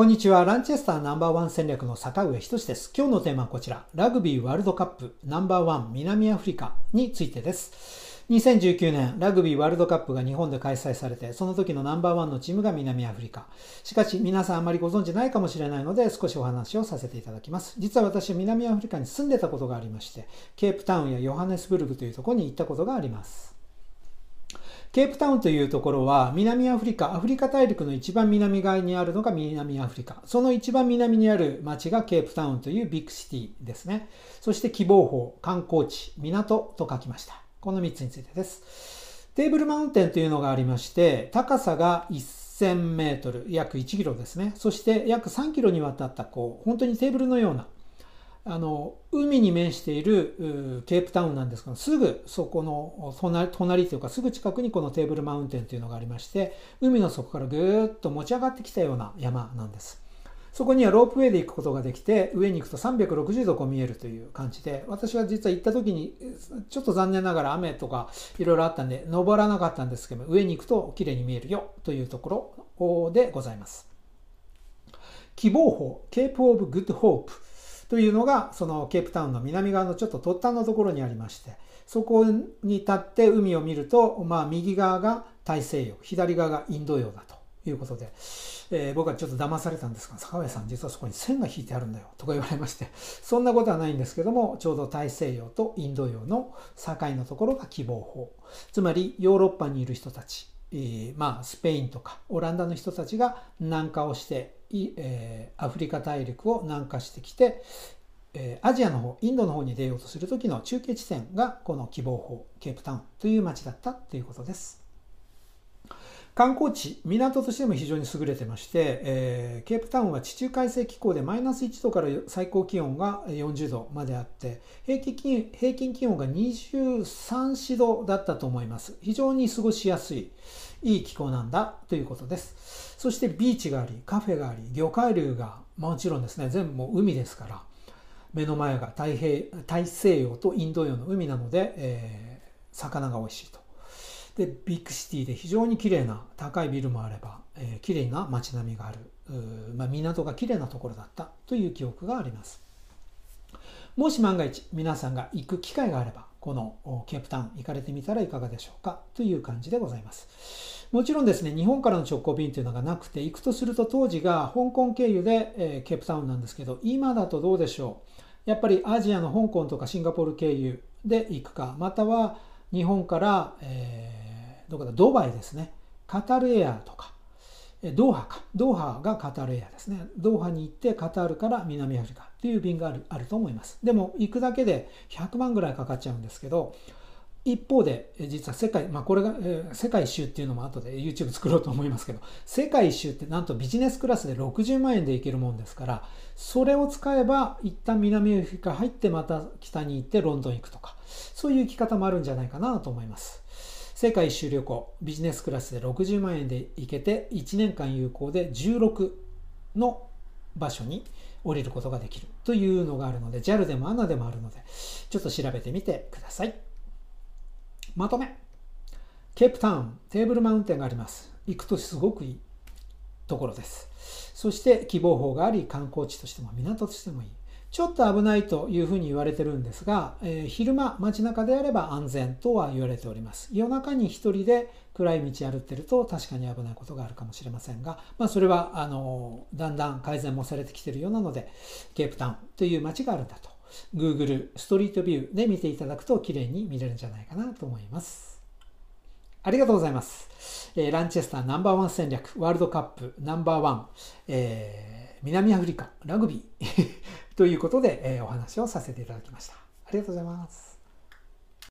こんにちは。ランチェスターナンバーワン戦略の坂上仁です。今日のテーマはこちら。ラグビーワールドカップナンバーワン南アフリカについてです。2019年、ラグビーワールドカップが日本で開催されて、その時のナンバーワンのチームが南アフリカ。しかし、皆さんあまりご存知ないかもしれないので、少しお話をさせていただきます。実は私、南アフリカに住んでたことがありまして、ケープタウンやヨハネスブルグというところに行ったことがあります。ケープタウンというところは南アフリカ、アフリカ大陸の一番南側にあるのが南アフリカ。その一番南にある町がケープタウンというビッグシティですね。そして希望法、観光地、港と書きました。この3つについてです。テーブルマウンテンというのがありまして、高さが1000メートル、約1キロですね。そして約3キロにわたったこう、本当にテーブルのようなあの海に面しているケープタウンなんですけどすぐそこの隣隣というかすぐ近くにこのテーブルマウンテンというのがありまして海の底からぐーっと持ち上がってきたような山なんです。そこにはロープウェイで行くことができて上に行くと360度こう見えるという感じで私は実は行った時にちょっと残念ながら雨とかいろいろあったんで登らなかったんですけど上に行くと綺麗に見えるよというところでございます。喜望峰 Cape of Good Hope というのがそのケープタウンの南側のちょっと突端のところにありましてそこに立って海を見ると、まあ、右側が大西洋左側がインド洋だということで、えー、僕はちょっと騙されたんですが坂上さん実はそこに線が引いてあるんだよとか言われましてそんなことはないんですけどもちょうど大西洋とインド洋の境のところが希望法。つまりヨーロッパにいる人たちえまあ、スペインとかオランダの人たちが南下をして、え、アフリカ大陸を南下してきて、え、アジアの方インドの方に出ようとする時の中継地点がこの希望法ケープタウンという町だったということです。観光地、港としても非常に優れてまして、え、ケープタウンは地中海性気候でマイナス1度から最高気温が40度まであって、平均平均気温が23、4度だったと思います。非常に過ごしやすい、いい気候なんだということです。そしてビーチがあり、カフェがあり、魚介類がもちろんですね、全部もう海ですから、目の前が太平大西洋とインド洋の海なので、えー、魚が美味しいと。でビッグシティで非常に綺麗な高いビルもあれば、えー、綺麗な街並みがある、まあ、港が綺麗なところだったという記憶がありますもし万が一皆さんが行く機会があればこのケープタウン行かれてみたらいかがでしょうか？という感じでございます。もちろんですね日本からの直行便というのがなくて行くとすると当時が香港経由で、え、ケープタウンなんですけど今だとどうでしょう？やっぱりアジアの香港とかシンガポール経由で行くかまたは日本から、えーどこだ？ドバイですね。カタルエアとかドーハか。ドーハがカタールエアですね。ドーハに行ってカタールから南アフリカという便があるあると思います。でも行くだけで100万ぐらいかかっちゃうんですけど一方で実は世界、まあ、これが、えー、世界一周っていうのも後で YouTube 作ろうと思いますけど世界一周ってなんとビジネスクラスで60万円で行けるもんですからそれを使えば一旦南アフリカ入ってまた北に行ってロンドン行くとかそういう行き方もあるんじゃないかなと思います。世界一周旅行ビジネスクラスで60万円で行けて1年間有効で16の場所に降りることができる。というのがあるので JAL でも ANA でもあるのでちょっと調べてみてください。まとめ。ケープタウンテーブルマウンテンがあります。行くとすごくいいところです。そして希望法があり観光地としても港としてもいい。ちょっと危ないというふうに言われてるんですが、えー、昼間街中であれば安全とは言われております。夜中に一人で暗い道歩ってると確かに危ないことがあるかもしれませんが、まあ、それはあのだんだん改善もされてきてるようなので、ケープタウンという街があるんだと。Google ストリートビューで見ていただくと綺麗に見れるんじゃないかなと思います。ありがとうございます。えー、ランチェスターナンバーワン戦略、ワールドカップナンバーワン、えー、南アフリカ、ラグビーということで、えー、お話をさせていただきました。ありがとうございます。